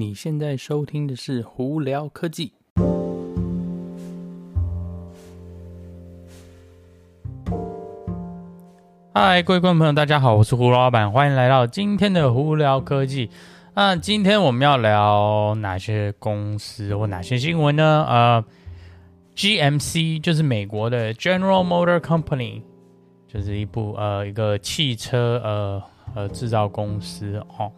你现在收听的是胡聊科技。嗨，各位观众朋友，大家好，我是胡老板，欢迎来到今天的胡聊科技。那今天我们要聊哪些公司或哪些新闻呢？呃，GMC 就是美国的 General Motor Company，就是一部呃一个汽车呃呃制造公司哦。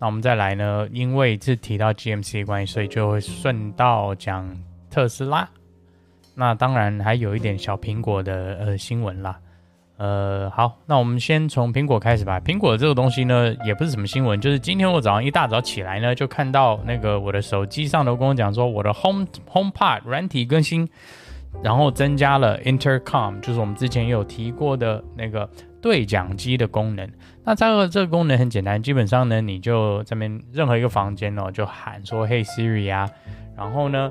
那我们再来呢？因为是提到 GMC 的关系，所以就会顺道讲特斯拉。那当然还有一点小苹果的呃新闻啦。呃，好，那我们先从苹果开始吧。苹果这个东西呢，也不是什么新闻，就是今天我早上一大早起来呢，就看到那个我的手机上头跟我讲说，我的 Home HomePod 软体更新，然后增加了 Intercom，就是我们之前有提过的那个对讲机的功能。那这个这个功能很简单，基本上呢，你就这边任何一个房间哦，就喊说 “Hey Siri” 啊，然后呢，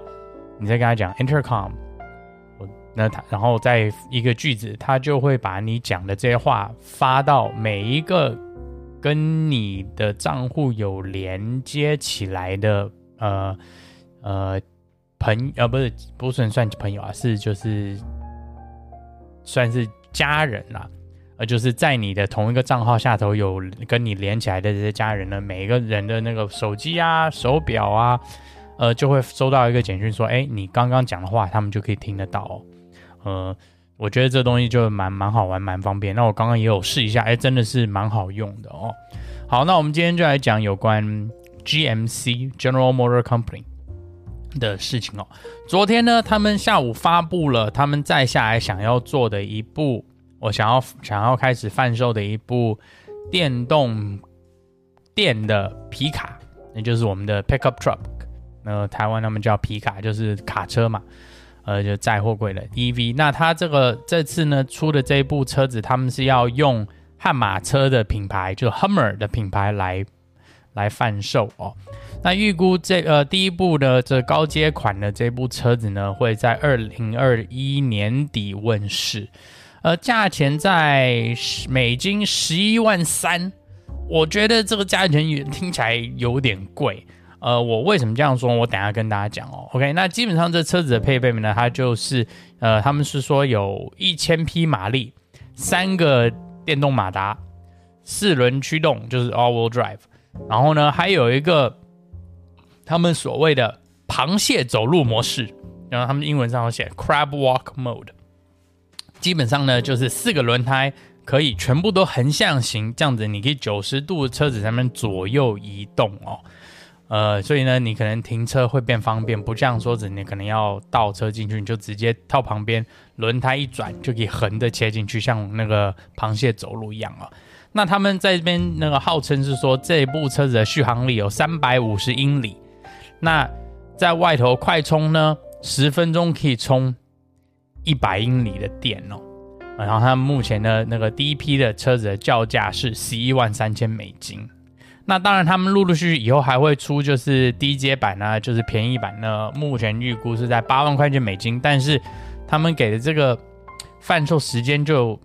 你再跟他讲 Intercom，我那他然后再一个句子，他就会把你讲的这些话发到每一个跟你的账户有连接起来的呃呃朋呃不是不算算朋友啊，是就是算是家人啦。呃，就是在你的同一个账号下头有跟你连起来的这些家人呢，每一个人的那个手机啊、手表啊，呃，就会收到一个简讯说，哎，你刚刚讲的话，他们就可以听得到哦。呃，我觉得这东西就蛮蛮好玩、蛮方便。那我刚刚也有试一下，哎，真的是蛮好用的哦。好，那我们今天就来讲有关 GMC General Motor Company 的事情哦。昨天呢，他们下午发布了他们再下来想要做的一部。我想要想要开始贩售的一部电动电的皮卡，那就是我们的 pickup truck，那台湾他们叫皮卡，就是卡车嘛，呃，就载货柜的 EV。那它这个这次呢出的这一部车子，他们是要用悍马车的品牌，就 Hummer 的品牌来来贩售哦。那预估这呃第一部的这高阶款的这部车子呢，会在二零二一年底问世。呃，价钱在十美金十一万三，我觉得这个价钱也听起来有点贵。呃，我为什么这样说？我等下跟大家讲哦。OK，那基本上这车子的配备呢，它就是呃，他们是说有一千匹马力，三个电动马达，四轮驱动就是 all-wheel drive，然后呢，还有一个他们所谓的螃蟹走路模式，然后他们英文上有写 crab walk mode。基本上呢，就是四个轮胎可以全部都横向行，这样子你可以九十度车子上面左右移动哦。呃，所以呢，你可能停车会变方便，不像说子你可能要倒车进去，你就直接到旁边，轮胎一转就可以横的切进去，像那个螃蟹走路一样哦。那他们在这边那个号称是说，这一部车子的续航力有三百五十英里，那在外头快充呢，十分钟可以充。一百英里的电哦，然后他们目前的那个第一批的车子的叫价是十一万三千美金。那当然，他们陆陆续续以后还会出就是低阶版呢，就是便宜版呢。目前预估是在八万块钱美金，但是他们给的这个贩售时间就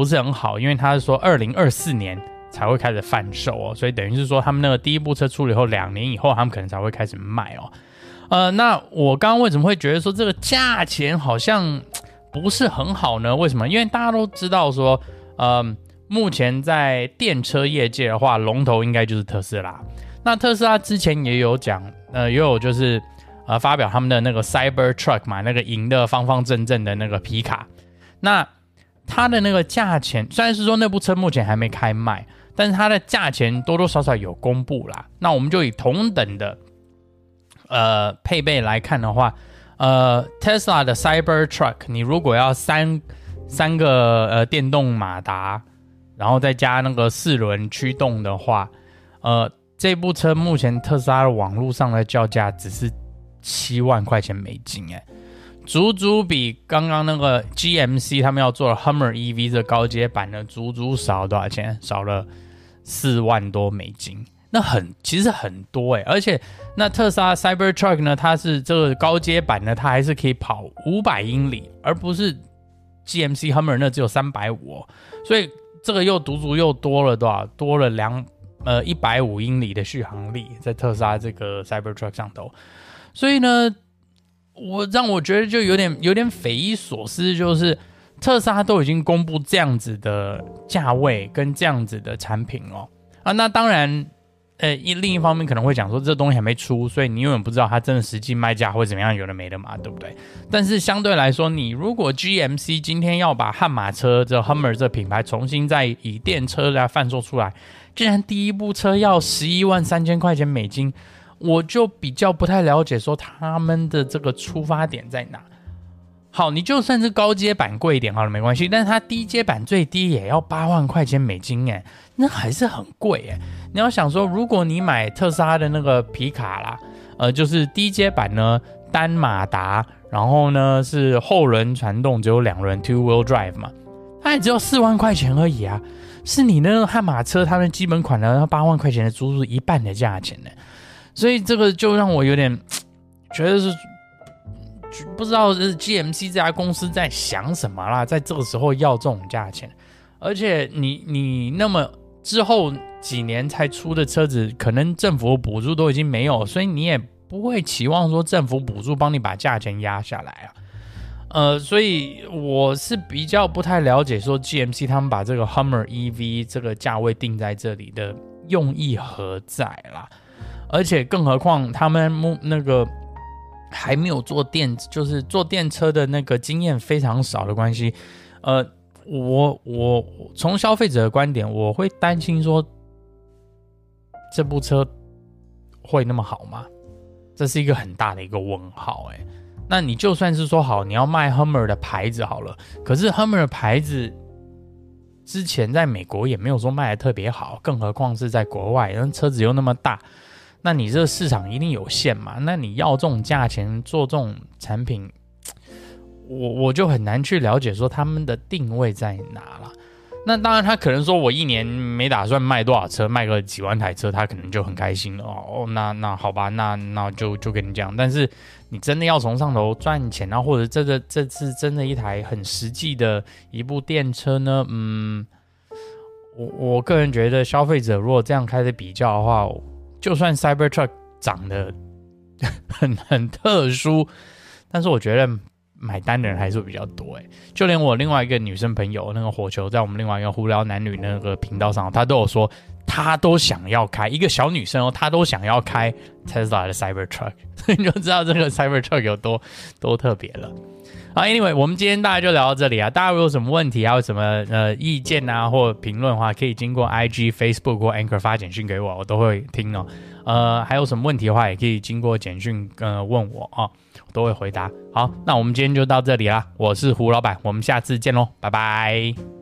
不是很好，因为他是说二零二四年才会开始贩售哦，所以等于是说他们那个第一部车出了以后，两年以后他们可能才会开始卖哦。呃，那我刚刚为什么会觉得说这个价钱好像不是很好呢？为什么？因为大家都知道说，呃，目前在电车业界的话，龙头应该就是特斯拉。那特斯拉之前也有讲，呃，也有就是呃发表他们的那个 Cybertruck 嘛，那个银的方方正正的那个皮卡。那它的那个价钱，虽然是说那部车目前还没开卖，但是它的价钱多多少少有公布啦。那我们就以同等的。呃，配备来看的话，呃，Tesla 的 Cybertruck，你如果要三三个呃电动马达，然后再加那个四轮驱动的话，呃，这部车目前特斯拉的网络上的叫价只是七万块钱美金，哎，足足比刚刚那个 GMC 他们要做的 Hummer EV 这高阶版的足足少了多少钱？少了四万多美金。那很其实很多诶，而且那特斯拉 Cybertruck 呢，它是这个高阶版呢，它还是可以跑五百英里，而不是 GMC Hummer 那只有三百五，所以这个又足足又多了多少？多了两呃一百五英里的续航力，在特斯拉这个 Cybertruck 上头。所以呢，我让我觉得就有点有点匪夷所思，就是特斯拉都已经公布这样子的价位跟这样子的产品哦啊，那当然。呃，一另一方面可能会讲说，这东西还没出，所以你永远不知道它真的实际卖价会怎么样，有的没的嘛，对不对？但是相对来说，你如果 GMC 今天要把悍马车这 Hummer 这品牌重新再以电车来贩售出来，既然第一部车要十一万三千块钱美金，我就比较不太了解说他们的这个出发点在哪。好，你就算是高阶版贵一点好了，没关系。但是它低阶版最低也要八万块钱美金，哎，那还是很贵，哎。你要想说，如果你买特斯拉的那个皮卡啦，呃，就是低阶版呢，单马达，然后呢是后轮传动，只有两轮 two wheel drive 嘛，它也只有四万块钱而已啊，是你那个悍马车它的基本款呢，八万块钱的足足一半的价钱呢。所以这个就让我有点 觉得是。不知道是 GMC 这家公司在想什么啦，在这个时候要这种价钱，而且你你那么之后几年才出的车子，可能政府补助都已经没有，所以你也不会期望说政府补助帮你把价钱压下来啊。呃，所以我是比较不太了解说 GMC 他们把这个 Hummer EV 这个价位定在这里的用意何在啦，而且更何况他们那个。还没有坐电，就是坐电车的那个经验非常少的关系，呃，我我从消费者的观点，我会担心说，这部车会那么好吗？这是一个很大的一个问号，哎，那你就算是说好，你要卖 Hummer 的牌子好了，可是 Hummer 的牌子之前在美国也没有说卖的特别好，更何况是在国外，那车子又那么大。那你这个市场一定有限嘛？那你要这种价钱做这种产品，我我就很难去了解说他们的定位在哪了。那当然，他可能说我一年没打算卖多少车，卖个几万台车，他可能就很开心了哦。那那好吧，那那就就跟你讲。但是你真的要从上头赚钱，然后或者这个这次真的一台很实际的一部电车呢？嗯，我我个人觉得消费者如果这样开始比较的话。就算 Cybertruck 长得 很很特殊，但是我觉得买单的人还是比较多诶。就连我另外一个女生朋友，那个火球，在我们另外一个胡聊男女那个频道上，她都有说，她都想要开一个小女生哦，她都想要开 Tesla 的 Cybertruck，所 以你就知道这个 Cybertruck 有多多特别了。好，Anyway，我们今天大家就聊到这里啊。大家如果有什么问题，还有什么呃意见啊，或评论的话，可以经过 IG、Facebook 或 Anchor 发简讯给我，我都会听哦。呃，还有什么问题的话，也可以经过简讯呃问我啊，我都会回答。好，那我们今天就到这里啦。我是胡老板，我们下次见喽，拜拜。